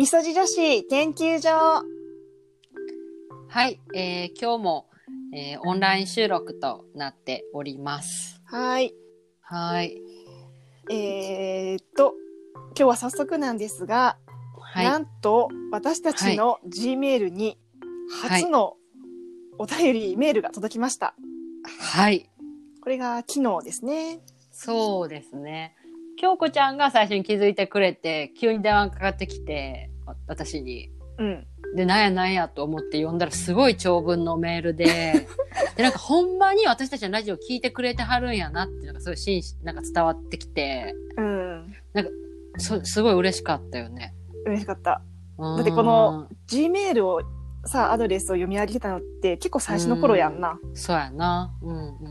みそじ女子研究所。はい、えー今日も、えーオンライン収録となっております。はい。はい。えー、っと、今日は早速なんですが、はい。なんと私たちの G メールに初のお便りメールが届きました。はい。これが昨日ですね。そうですね。京子ちゃんが最初に気づいてくれて、急に電話がかかってきて、わ私に。うん。で、なんやなんやと思って読んだらすごい長文のメールで、で、なんかほんまに私たちのラジオ聞いてくれてはるんやなっていうのがすごい真摯なんか伝わってきて、うん。そすごい嬉しかったよね。嬉しかった。だだってこの G メールをさ、アドレスを読み上げてたのって結構最初の頃やんな。そうやな。うんう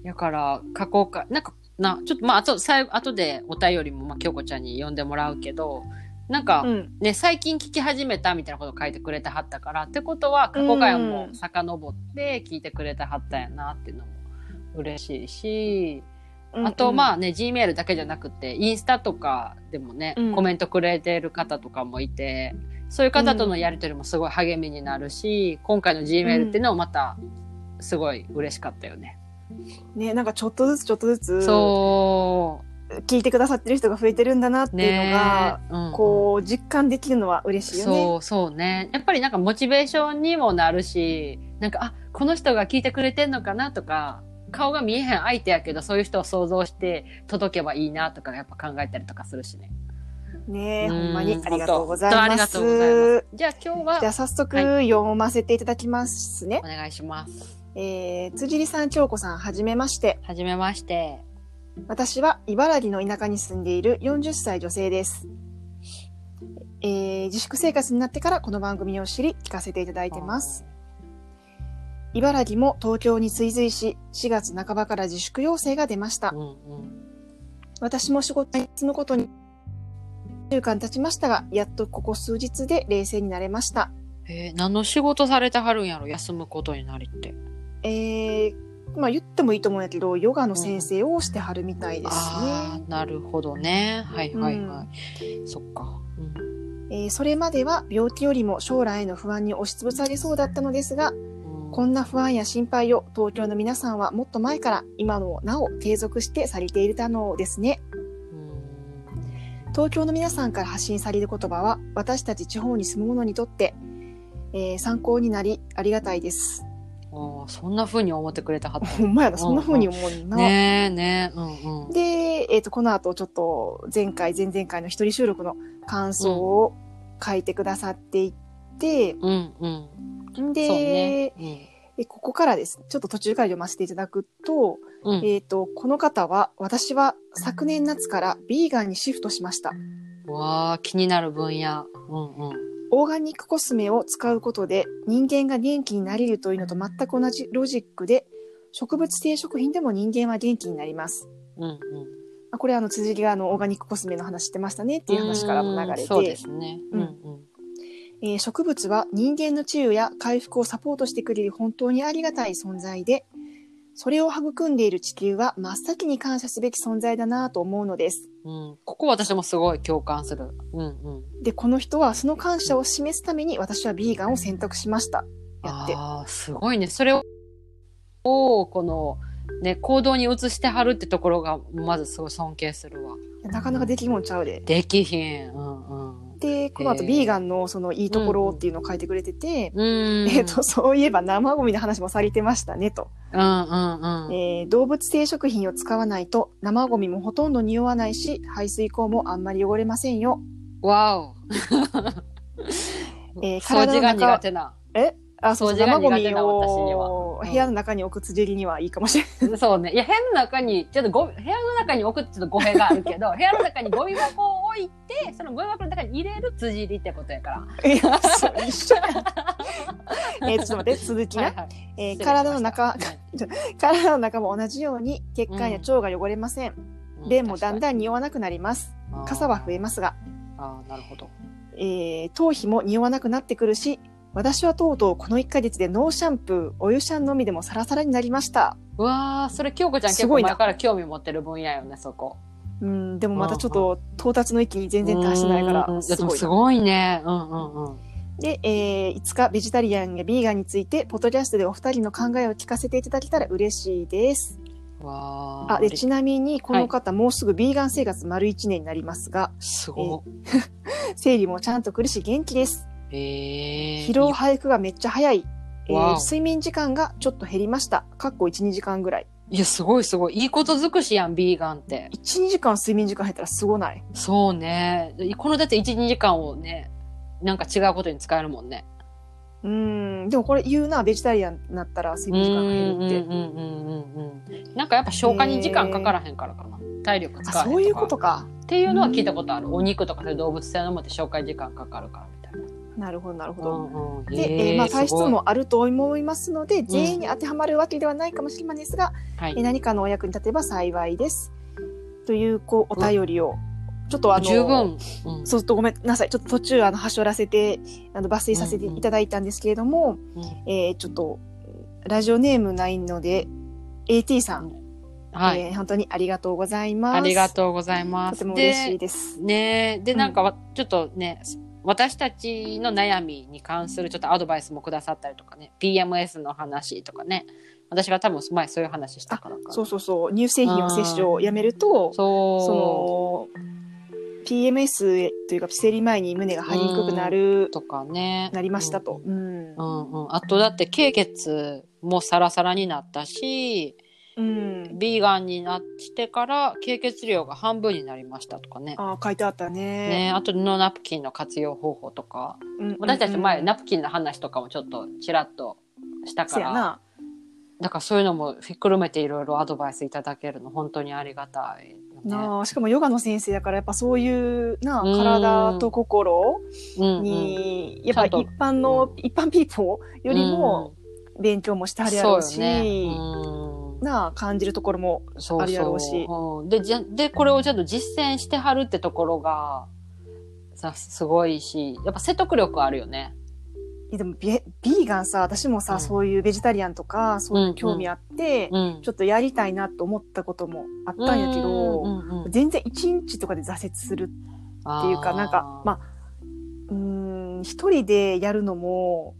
ん。だから、過去か、なんか、な、ちょっとまあ、あと、最後、後でお便りも、まあ、京子ちゃんに読んでもらうけど、なんか、うん。ね、最近聞き始めたみたいなことを書いてくれてはったから、ってことは、過去回もうん遡って聞いてくれてはったんやなっていうのも嬉しいし、うんあと、まあ、あね、G メールだけじゃなくて、インスタとかでもね、うんコメントくれてる方とかもいて、そういう方とのやりとりもすごい励みになるし、今回の G メールっていうのもまた、すごい嬉しかったよね。ね、なんかちょっとずつちょっとずつ、そ聞いてくださってる人が増えてるんだなってう。いうのねが、うんこう、実感できるのは嬉しいよね。そうそうね。やっぱりなんかモチベーションにもなるし、なんか、あ、この人が聞いてくれてんのかなとか、顔が見えへん相手やけど、そういう人を想像して届けばいいなとか、やっぱ考えたりとかするしね。ねえ、うんほんまにありがとうございます。じゃあ今日じゃはあ早速は読ませていただきますねお。願いします。えー、辻里さん、京子さん、はじめまして。はじめまして。私は茨城の田舎に住んでいる40歳女性です。えー、自粛生活になってからこの番組を知り聞かせていただいてます。茨城も東京に追随し、4月半ばから自粛要請が出ましたう。んうん。私も仕事に休むことに、1週間経ちましたが、やっとここ数日で冷静になれました。えー何の仕事されてはるんやろ休むことになりって。えー、まあ言ってもいいと思うんやけど、ヨガの先生をしてはるみたいですね。ああ、なるほどね。はいはいはい。そっか。うんえーそれまでは病気よりも将来への不安に押しつぶされそうだったのですが、うんこんな不安や心配を東京の皆さんはもっと前から今もなお継続してされていたのですね。うん東京の皆さんから発信される言葉は私たち地方に住む者にとって、えー参考になりありがたいです。あーそんな風に思ってくれたはったほんまやな、そんな風に思うな。ねえねえ、うんうん。で、えっ、と、この後ちょっと前回、前々回の一人収録の感想を書いてくださっていて、うんうん。で、ね。えここからです。ちょっと途中から読ませていただくと、うん。うんえっ、と、この方は、私は昨年夏からビーガンにシフトしました。わあ、気になる分野。うんうん。オーガニックコスメを使うことで人間が元気になれるというのと全く同じロジックで、植物性食品でも人間は元気になります。うんうん。あこれあの、辻木があの、オーガニックコスメの話してましたねっていう話からも流れて、うんそうですね。ううんんうん。えー植物は人間の治癒や回復をサポートしてくれる本当にありがたい存在で、それを育んでいる地球は真っ先に感謝すべき存在だなと思うのです。うん。ここ私もすごい共感する。うんうん。で、この人はその感謝を示すために私はビーガンを選択しました。やって。ああ、すごいね。それを、をこの、ね、行動に移してはるってところが、まずすごい尊敬するわ。なかなかできんもんちゃうで。できひん。うんうん。で、この後ビーガンのそのいいところっていうのを書いてくれてて、うん。えっ、と、そういえば生ゴミの話もされてましたねと。うんうんうん。えー動物性食品を使わないと生ゴミもほとんど匂わないし、排水口もあんまり汚れませんよ。わお。えー掃除が体の中苦手な。え？あ、そう生ゴミを部屋の中に置く辻りにはいいかもしれない。そうね。いや、部屋の中に、ちょっとご、部屋の中に置くってちょっと語弊があるけど、部屋の中にゴミ箱を置いて、そのゴミ箱の中に入れる辻入りってことやから。いやそう一緒やえーちょっと待って、続きな。はいはいえー体の中、体の中も同じように血管や腸が汚れません。便もだんん。だん匂わなくなります。傘は増えますが、ああ、なるほど。えー頭皮も匂わなくなってくるし、私はとうとうこの1ヶ月でノーシャンプー、お湯シャンのみでもサラサラになりました。うわあ、それ京子ちゃん結構前から興味持ってる分野よね、そこ。うん、でもまたちょっと到達の域に全然達してないからすごいな。すごいね。うんうんうん。で、えー、いつかベジタリアンやビーガンについて、ポッドキャストでお二人の考えを聞かせていただけたら嬉しいです。わーあ、で、ちなみに、この方、もうすぐビーガン生活丸1年になりますが、すご生 理もちゃんと来るし元気です。い。えー。疲労回復がめっちゃ早い。えー睡眠時間がちょっと減りました。かっこ1、2時間ぐらい。いや、すごいすごい。いいこと尽くしやん、ビーガンって。1、2時間睡眠時間減ったらすごない？そうね。このだって1、2時間をね、なんか違うことに使えるもんね。うーん。でもこれ言うな、ベジタリアンになったら睡眠時間が減るって。うんうんうんうんうん。なんかやっぱ消化に時間かからへんからかな。体力使あ、わへん。そういうことか。っていうのは聞いたことある。お肉とかそういう動物性のものって消化に時間かかるからな。なるほど、なるほど。うんうんで、えーまあ、体質。もあると思いますので、全員に当てはまるわけではないかもしれませんが、はいえー。何かのお役に立てば幸いです。という、こう、お便りを、ちょっとあの、十分。うんそうするとごめんなさい。ちょっと途中、あの、はしょらせて、あの、抜粋させていただいたんですけれども、うんえーちょっと、ラジオネームないので、AT さん、はい。えー本当にありがとうございます。ありがとうございます。とても嬉しいでです。ねで、うんなんかわ、ちょっとね、私たちの悩みに関するちょっとアドバイスもくださったりとかね、PMS の話とかね、私が多分前そういう話したから。そうそうそう。乳製品を摂取をやめると、そう。その、PMS というか、生理前に胸が張りにくくなる、とかね。なりましたと。うん。うんうん。あとだって経血もサラサラになったし、うん。ビーガンになってから経血量が半分になりましたとかね。ああ、書いてあったねね。あと布ナプキンの活用方法とか。うん私たち前、うんナプキンの話とかもちょっとちらっとしたから。だからそういうのもひっくるめていろいろアドバイスいただけるの本当にありがたいよね。しかもヨガの先生だからやっぱそういうな体と心うんうんに、やっぱ一般の、一般ピーポーよりも勉強もしてはるやろうし、そうよね。うんなあ感じるところもそうそう。あるやろうし。うん。でじゃでこれをちゃんと実践してはるってところがさすごいしやっぱ説得力あるよね。でもビビーガンさ私もさ、うん。そういうベジタリアンとかそういう興味あって、うん。ちょっとやりたいなと思ったこともあったんやけど、うんうんうん全然一日とかで挫折するっていうかなんかまあうーん一人でやるのも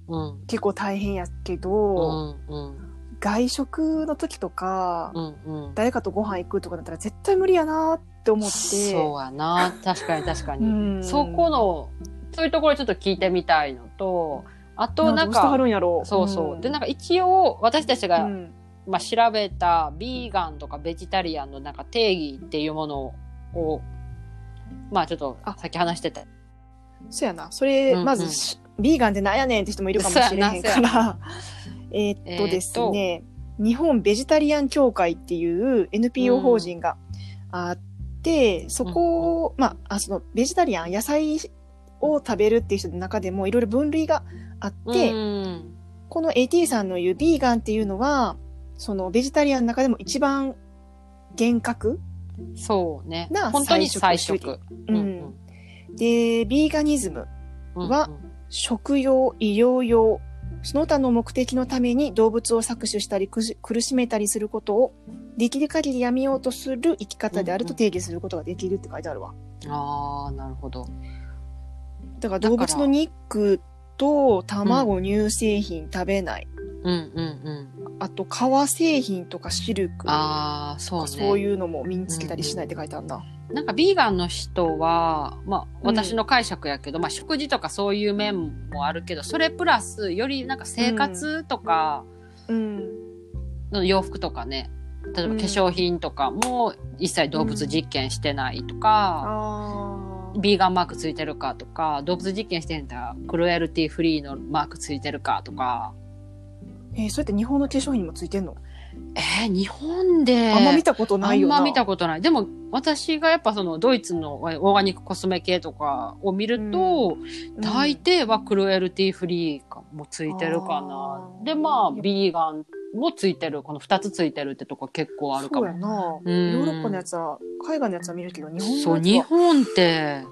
結構大変やけど、うんうん外食の時とか、うんうん。誰かとご飯行くとかだったら絶対無理やなって思って。そうやな。確かに確かに、うん。そこのそういうところちょっと聞いてみたいのとあとなんんかそうそう、ん。でなんか一応私たちが、うん。まあ、調べたビーガンとかベジタリアンのなんか定義っていうものをまあちょっとあ。さっき話してた。そうやな。それ、うんうん。まずし、ビーガンってなんやねんって人もいるかもしれへんから。えーっとですね、日本ベジタリアン協会っていう NPO 法人があって、そこを、まあ、あそのベジタリアン、野菜を食べるっていう人の中でもいろいろ分類があって、うん。この AT さんの言うビーガンっていうのは、そのベジタリアンの中でも一番厳格そうね。な本当に菜菜食主食うん。で、ビーガニズム、うんは食用、医療用、その他の目的のために動物を搾取したり苦しめたりすることをできる限りやめようとする生き方であると定義することができるって書いてあるわ。ああなるほどだから動物の肉と卵、乳製品食べない。うんうんうん。あと革製品とかシルク。とかああそうね。そういうのも身につけたりしないって書いてあるな。なんかビーガンの人は、まあ、うん。私の解釈やけど、まあ、食事とかそういう面もあるけどそれプラスよりなんか生活とかうん。の洋服とかね例えば化粧品とかも一切動物実験してないとか、あー。ビーガンマークついてるかとか動物実験してんだらクルエルティフリーのマークついてるかとかえー、それって日本の化粧品にもついてんの、えー日本であんま見たことないよな。あんま見たことない。でも、私がやっぱそのドイツのオーガニックコスメ系とかを見ると、うん大抵はクルエルティフリーかもついてるかなで、まあ、ビーガンもついてる。この二つついてるってとこ結構あるかそうやも。な。うんヨーロッパのやつは、海外のやつは見るけど、日本そう、のやつは日本って、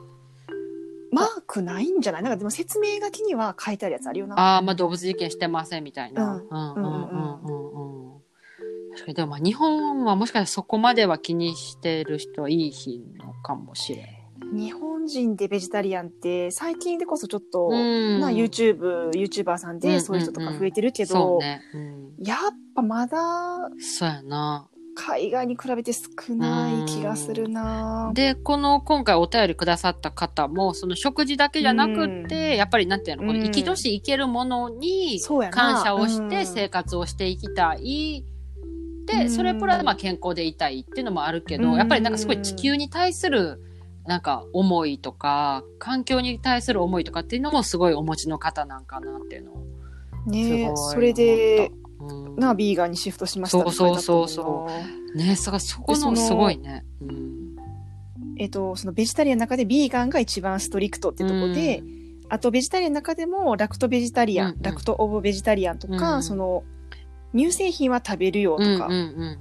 マークないんじゃない？なんかでも説明書きには書いてあるやつあるよな。ああ、まあ動物実験してませんみたいな。うんうんうんうんうんうん。確かに、でもまあ日本はもしかしたらそこまでは気にしてる人はいいひんのかもしれん。日本人でベジタリアンって最近でこそちょっと、うんな YouTube、YouTuber さんでそういう人とか増えてるけど、ね。うん。やっぱまだそうやな。海外に比べて少ない気がするな。で、この今回お便りくださった方も、その食事だけじゃなくって、やっぱりなんていうの、このうん。生き年生けるものに感謝をしうん。て生活をしていきたい。うで、ん。それプラスまあ健康でいたいっていうのもあるけど、うん。やっぱりなんかすごい地球に対するなんか思いとか、環境に対する思いとかっていうのもすごいお持ちの方なんかなっていうのをね。それで、うんな、ビーガンにシフトしましたって書いてあったもんなそうそう。ね、そそこののすごいね。うん。えっと、そのベジタリアンの中でビーガンが一番ストリクトってとこで、あとベジタリアンの中でもラクトベジタリアン、うんうん。ラクトオブベジタリアンとか、うん。その乳製品は食べるよとか、うんうんうん。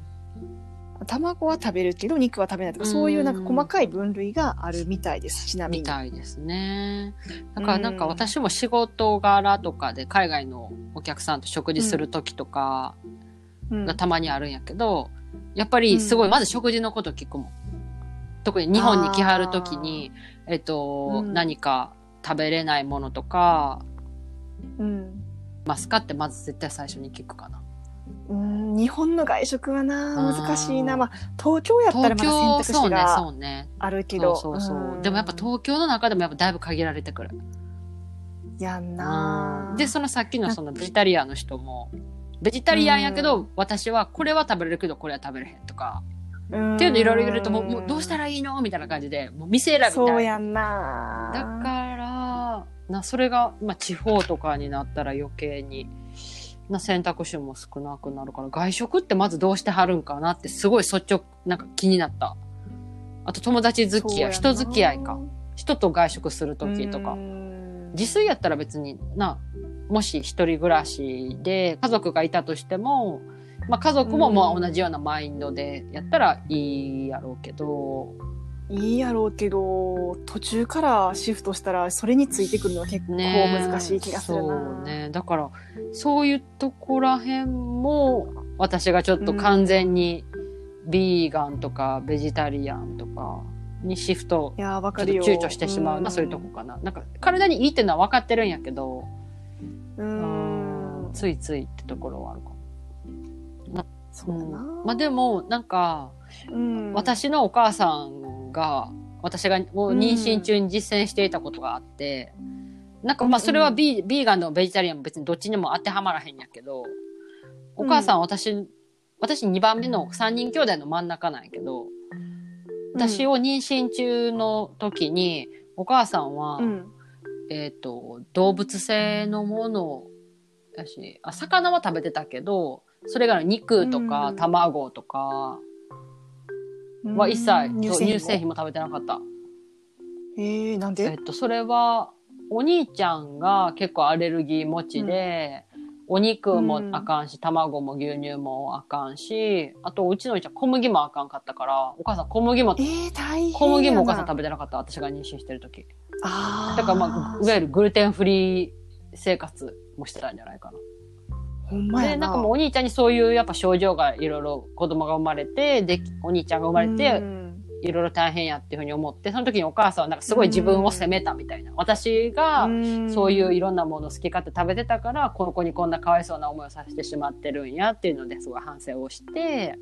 卵は食べるけど肉は食べないとか、うんそういうなんか細かい分類があるみたいです、ちなみみに。たいですね。だからなんか私も仕事柄とかで海外のお客さんと食事する時とかうんがたまにあるんやけど、やっぱりすごいまず食事のこと聞くもん。特に日本に来はる時に、えっと、うん何か食べれないものとか、うんますかってまず絶対最初に聞くかな。うん日本の外食はな難しいな、まあ、東京やったら東まだ選択京、そうね、肢が。あるけど。そうそうそう。ん。でもやっぱ東京の中でもやっぱだいぶ限られてくる。やんな。で、そのさっきのそのベジタリアンの人も、ベジタリアンやけど、私はこれは食べれるけどこれは食べれへんとか、っていうのいろいろ言われるともう、もうどうしたらいいのみたいな感じで、もう店選びたい。そうやんな。だから、な、それが、まあ地方とかになったら余計に、な選択肢も少なくなるから、外食ってまずどうしてはるんかなってすごい率直、なんか気になった。あと友達付き合い、人付き合いか。人と外食する時とか。自炊やったら別にな、もし一人暮らしで家族がいたとしても、まあ家族もまあ同じようなマインドでやったらいいやろうけど、いいやろうけど途中からシフトしたらそれについてくるのは結構ね難しい気がするな、そうね。だから、そういうとこら辺も、私がちょっと完全にビーガンとかベジタリアンとかにシフトちょっと躊躇してしまうな、そういうとこかな。なんか、体にいいっていうのは分かってるんやけど、ううんん、ついついってところはあるかも。そうだな、うん。まあでも、なんか、うん、私のお母さんが、私がもう妊娠中に実践していたことがあって、なんかまあそれはビ,、ビーガンでもベジタリアンも別にどっちにも当てはまらへんやけど、お母さん私、私2番目の3人兄弟の真ん中なんやけど、私を妊娠中の時に、お母さんは、うん。えっ、と、動物性のものやし、あ、魚は食べてたけど、それが肉とかうん。卵とかは一切、乳製品も食べてなかった。えー、なんで？えっと、それは、お兄ちゃんが結構アレルギー持ちで、お肉もあかんし、卵も牛乳もあかんし、あと、うちのお兄ちゃん小麦もあかんかったから、お母さん小麦も、えー、小麦もお母さん食べてなかった。私が妊娠してる時。あーだからまあ、いわゆるグルテンフリー生活もしてたんじゃないかな。で、ほんまやな。なんかもうお兄ちゃんにそういうやっぱ症状がいろいろ子供が生まれて、で、お兄ちゃんが生まれうて、ん。いろいろ大変やっていうふうに思って、その時にお母さんはなんかすごい自分を責めたみたいな。私がそういういろんなもの好き勝手食べてたから、この子にこんなかわいそうな思いをさせてしまってるんやっていうのですごい反省をして、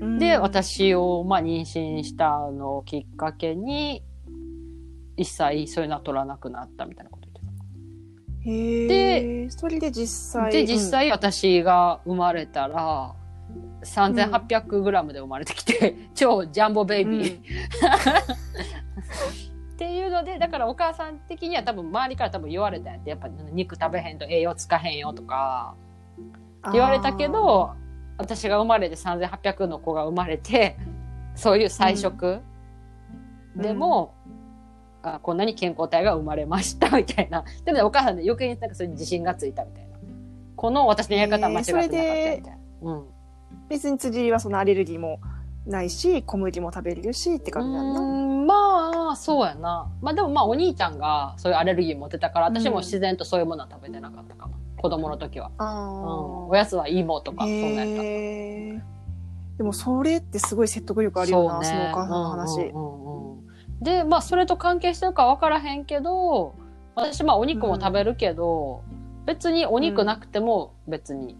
うん。で、私をまあ妊娠したのをきっかけに、一切そういうのは取らなくなったみたいなこと言ってへーそれで実た。際で、実際私が生まれたら、3800グラムで生まれてきて、超ジャンボベイうんビー。っていうので、だからお母さん的には多分周りから多分言われたんやって、やっぱ肉食べへんと栄養つかへんよとか、って言われたけど、私が生まれて3800の子が生まれて、そういう菜食でも、あこんなに健康体が生まれました みたいな。でもねお母さんで余計になんかそれに自信がついたみたいな。この私のやり方は間違ってなかったみたいな。うん。別に辻りはそのアレルギーもないし小麦も食べれるしってう感じなんだ。まあ、そうやな。まあでもまあお兄ちゃんがそういうアレルギー持ってたから、私も自然とそういうものは食べてなかったかな。子供の時は。うん。あおやつは芋とか、そんなんやった。でもそれってすごい説得力あるよな、そ,、のお母さんの話。うんうんうんうんで、まあ、それと関係してるか分からへんけど、私、まあ、お肉も食べるけど、別にお肉なくても別に、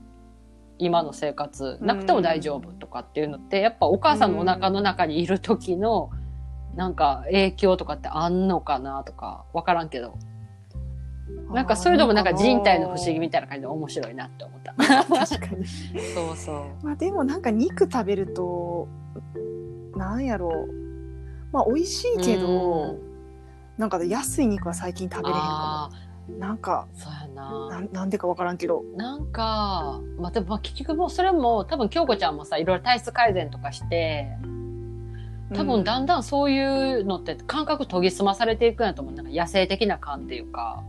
今の生活なくても大丈夫とかっていうのって、やっぱお母さんのお腹の中にいる時の、なんか影響とかってあんのかなとか分からんけど、なんかそういうのもなんか人体の不思議みたいな感じで面白いなって思った。確かに。そうそう。まあでもなんか肉食べると、なんやろう。まあ美味しいけど、なんか安い肉は最近食べれへんかあも。なんか、あ、そうやな。なんなんでかわからんけど。なんか、まあ、でもまあ結局もうそれも多分京子ちゃんもさいろいろ体質改善とかして多分だんだんそういうのって感覚研ぎ澄まされていくんやと思うなんか野生的な感っていうか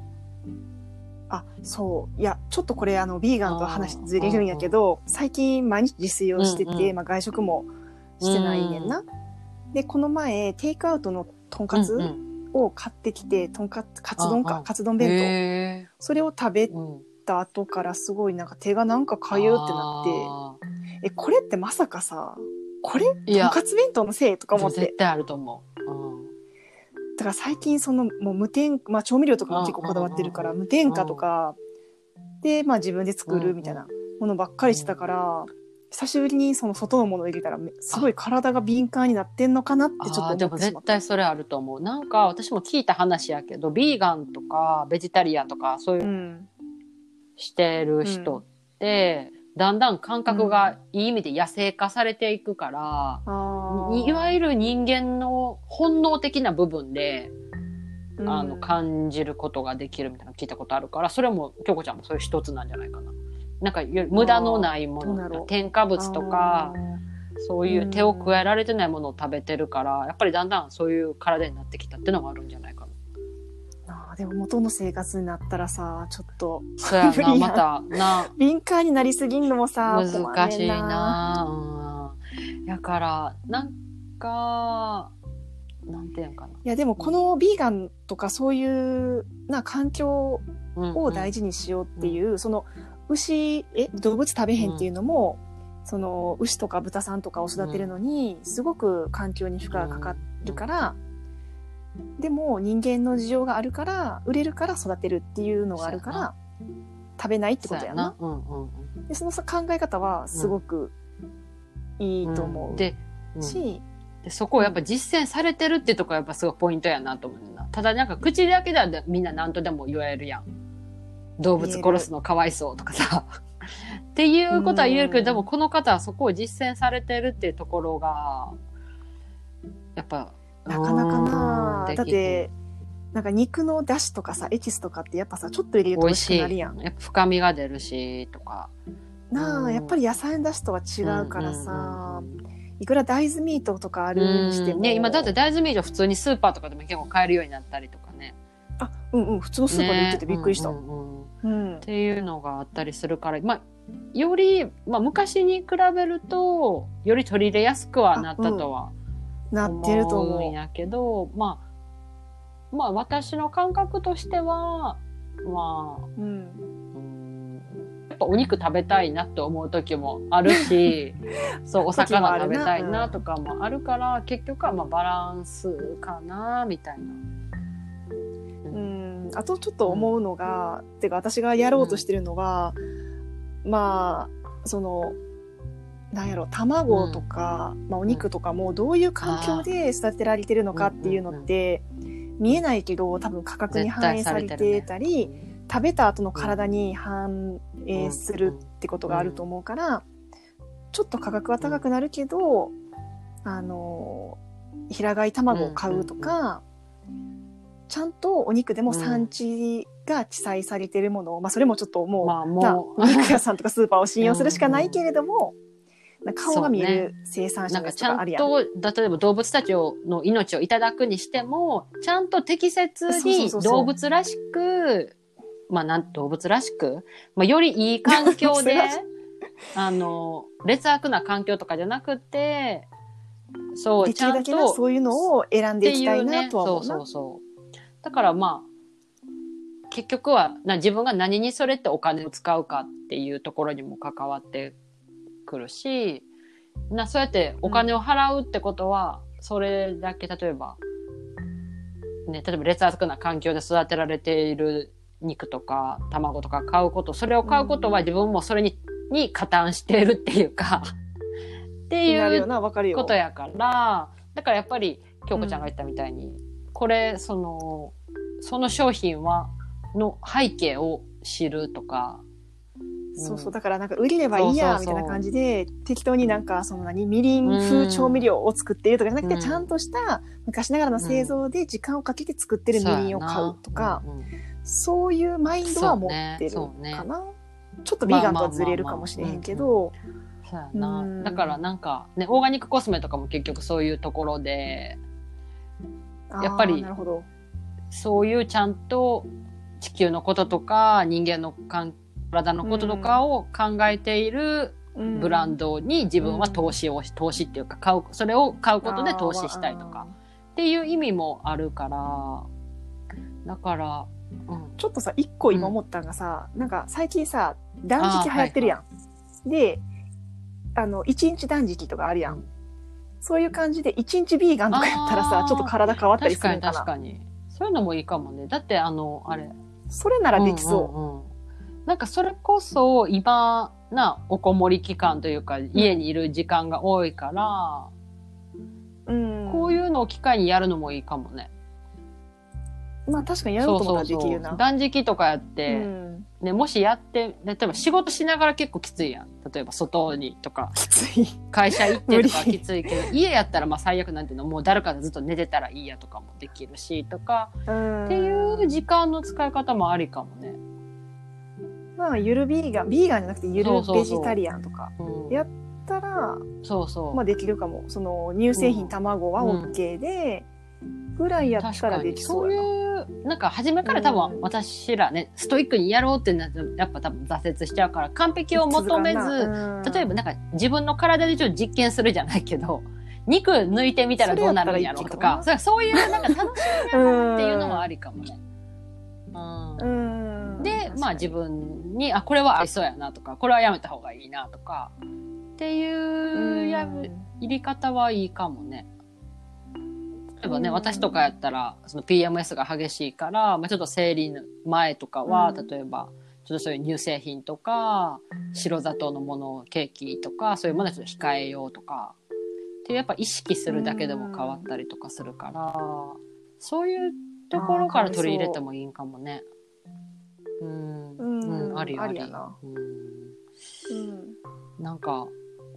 あ、そう。いや、ちょっとこれあの、ビーガンと話ずれるんやけど、最近毎日自炊をしてて、うんうんまあ外食もしてないねんな。で、この前、テイクアウトのとんかつを買ってきて、とんかつ、カツ丼か、カツ丼弁へ当。それを食べた後からすごいなんか手がなんかかゆってなって、え、これってまさかさ、これ？とんかつ弁当のせいとか思って。絶。対あると思う、うん。だから最近そのもう無添まあ調味料とかも結構こだわってるから、無添加とか、で、まあ自分で作るみたいなものばっかりしてたから、久しぶりにその外のものを入れたら、めすごい体が敏感になってんのかなってちょっと思ってしまった。絶対それあると思う。なんか私も聞いた話やけどビーガンとかベジタリアンとかそういううん。してる人って、だんだん感覚がいい意味で野生化されていくから、あいわゆる人間の本能的な部分で、るあの感じることができるみたいなの聞いたことあるからそれも京子ちゃんもそういう一つなんじゃないかな。なんかよ無駄のないもの添加物とかそういう手を加えられてないものを食べてるからやっぱりだんだんそういう体になってきたっていうのがあるんじゃないかな。あーでも元の生活になったらさちょっとそうやな またな。敏感になりすぎんのもさ難しいな。うん。だからなんかなんていうんかな。いやでもこのビーガンとかそういうな環境を大事事にしようっていう、その牛え動物食べへんっていうのも、その牛とか豚さんとかを育てるのにすごく環境に負荷がかかるから、でも人間の事情があるから売れるから育てるっていうのがあるから食べないってことやな。うんうんうん。でそのさ考え方はすごくいいと思う、で、うんし、でそこをやっぱ実践されてるってとこやっぱすごいポイントやなと思うな。ただなんか口だけではみんな何とでも言えるやん。動物殺すのかわいそうとかさ。っていうことは言えるけど、うんでもこの方はそこを実践されてるっていうところが、やっぱ、なかなかなうんだって、なんか肉の出汁とかさエキスとかってやっぱさちょっと入れると美味し。くなるやん。やっぱ深みが出るし、とか。なあ、うんやっぱり野菜の出汁とは違うからさ、いくら大豆ミートとかあるにしても。うんね、今だって大豆ミート普通にスーパーとかでも結構買えるようになったりとかね。あ、うんうん、普通のスーパーで売っててびっくりした。ねうんうんうんうんっ。ていうのがあったりするから、まあ、より、まあ、昔に比べるとより取り入れやすくはなったとはなってると思う。んやけど、まあ、まあ私の感覚としてはまあうん。うんやっぱお肉食べたいなって思う時もあるし そうお魚食べたいなとかもあるから結局はまあバランスかなみたいな。うん。あとちょっと思うのが、てか私がやろうとしてるのは、まあ、その、なんやろ、卵とか、まあお肉とかもどういう環境で育てられてるのかっていうのって、見えないけど多分価格に反映されてたり、食べた後の体に反映するってことがあると思うから、ちょっと価格は高くなるけど、あの、平飼い卵を買うとか、ちゃんとお肉でも産地が記載されてるものを、まあそれもちょっともう、まあなもうお肉屋さんとかスーパーを信用するしかないけれども、なんか顔が見える生産者のやなんかちゃんつとかあるやん。と、例えば動物たちをの命をいただくにしても、ちゃんと適切に動物らしく、まあなん、動物らしく、まあよりいい環境で あの、劣悪な環境とかじゃなくて、そう、できるだけちゃんとなそういうのを選んでいきたいなとは思うな。そうそうそう。だからまあ、結局はな自分が何にそれってお金を使うかっていうところにも関わってくるし、なそうやってお金を払うってことは、それだけ例えば、ね、例えば劣悪な環境で育てられている肉とか卵とか買うこと、それを買うことは自分もそれにに加担しているっていうか、っていう。ことやから、だからやっぱり京子ちゃんが言ったみたいに、これそのその商品はの背景を知るとか、そうそう。だからなんか売れればいいや、みたいな感じで、適当になんか、その何、みりん風調味料を作っているとかじゃなくて、うん。ちゃんとした昔ながらの製造で時間をかけて作ってるみりんを買うとか、そういうマインドは持ってるかな？ちょっとビーガンとはずれるかもしれへんけど、そうやな、うん。だからなんかねオーガニックコスメとかも結局そういうところでやっぱりあーなるほど。そういうちゃんと地球のこととか人間のか体のこととかを考えているうんブランドに自分は投資をし、投資っていうか買うそれを買うことで投資したいとか。っていう意味もあるからだから、うん、ちょっとさ、一個今思ったんがさ、なんか最近さ、断食流行ってるやん。で、あの、一日断食とかあるやん。そういう感じで、一日ビーガンとかやったらさちょっと体変わったりするんかな。確かにそういうのもいいかもねだってあのあれそれならできそうんうんうんなんかそれこそ今なおこもり期間というか家にいる時間が多いから、う。うん。こういうのを機会にやるのもいいかもね。まあ確かにやろうと思ったらできるな。断食とかやっうて、ん。ね、もしやって例えば仕事しながら結構きついやん例えば外にとかきつい。会社行ってとかきついけど家やったらまあ最悪なんていうのもう誰かでずっと寝てたらいいやとかもできるしとかうん。っていう時間の使い方もありかもね。まあ、ゆるビーガン、ビーガンじゃなくてゆるそうそうそうベジタリアンとかうん、やったら、そうそう。まあできるかも。その、乳製品、卵は OK で、ぐらいやったらできそうやな。いう、なんか初めから多うん分私らね、ストイックにやろうってなって、やっぱ多分挫折しちゃうから、完璧を求めず、例えばなんか自分の体でちょっと実験するじゃないけど、肉抜いてみたらどうなるんやろうとか、そうそういうなんか楽しみながらっていうのはありかもね。うんうん。で、まあ自分に、あ、これは合いそうやなとか、これはやめた方がいいなとか、っていうやり方はいいかもね。例えばね、うん。私とかやったら、その PMS が激しいから、まあ、ちょっと生理の前とかは、うん。例えば、ちょっとそういう乳製品とか、白砂糖のもの、ケーキとか、そういうものはちょっと控えようとか、っていうやっぱ意識するだけでも変わったりとかするから、そういうところから取り入れてもいいんかもね。うん。うん。うん、ありあり。あうん。なんか、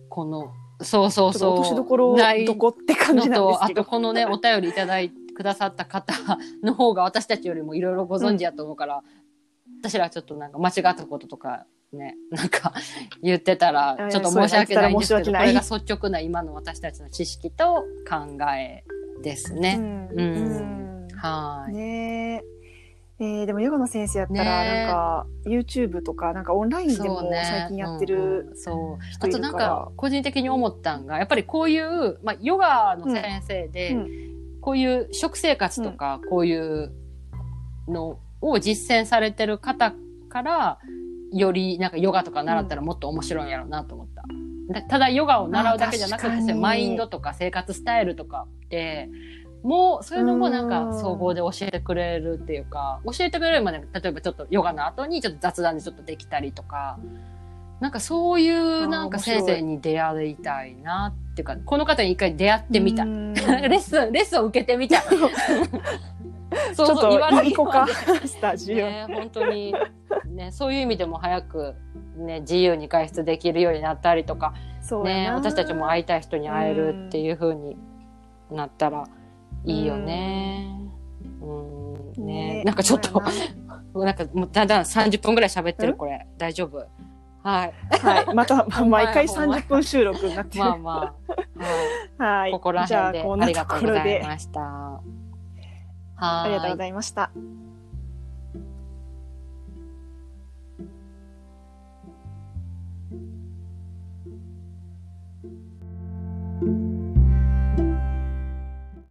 この、そうそうそう。落としどころないどこって感じなんですけど。とこのね、お便りいただいてくださった方の方が私たちよりもいろいろご存知やと思うから、私らちょっとなんか間違ったこととかね、なんか言ってたら、ちょっと申し訳ないんですけど、これが率直な今の私たちの知識と考えですうね。んうんうんはい。ねえ。えーでもヨガの先生やったら、なんか、YouTube とか、なんかオンラインでも最近やってうんるうん。そう。人いるから。あとなんか、個人的に思ったんが、やっぱりこういう、まあ、ヨガの先生で、うん。こういう食生活とか、こういうのを実践されてる方から、よりなんかヨガとか習ったらもっと面白いんやろうなと思った。だただヨガを習うだけじゃなくて、マインドとか生活スタイルとかって、もうそういうのもなんかうん総合で教えてくれるっていうか、教えてくれるまで、例えばちょっとヨガの後にちょっと雑談でちょっとできたりとか、なんかそういうなんか先生に出会いたいなっていうか、この方に一回出会ってみた。うん レッスン、レッスンを受けてみた。そうちょっと茨城かスタジオ。ね、本当に、ね、そういう意味でも早く、ね、自由に外出できるようになったりとか、ね、私たちも会いたい人に会えるっていう風になったらいいよね。うん、ねねなんかちょっとなんかもうだんだん30分ぐらい喋ってる、ん？これ。大丈夫？はい。なはい。また、毎回ほんまや30分収録になってる。まあまあ、はい。はい。ここらじゃあ、辺でこんなとありがとうございました。はい。ありがとうございました。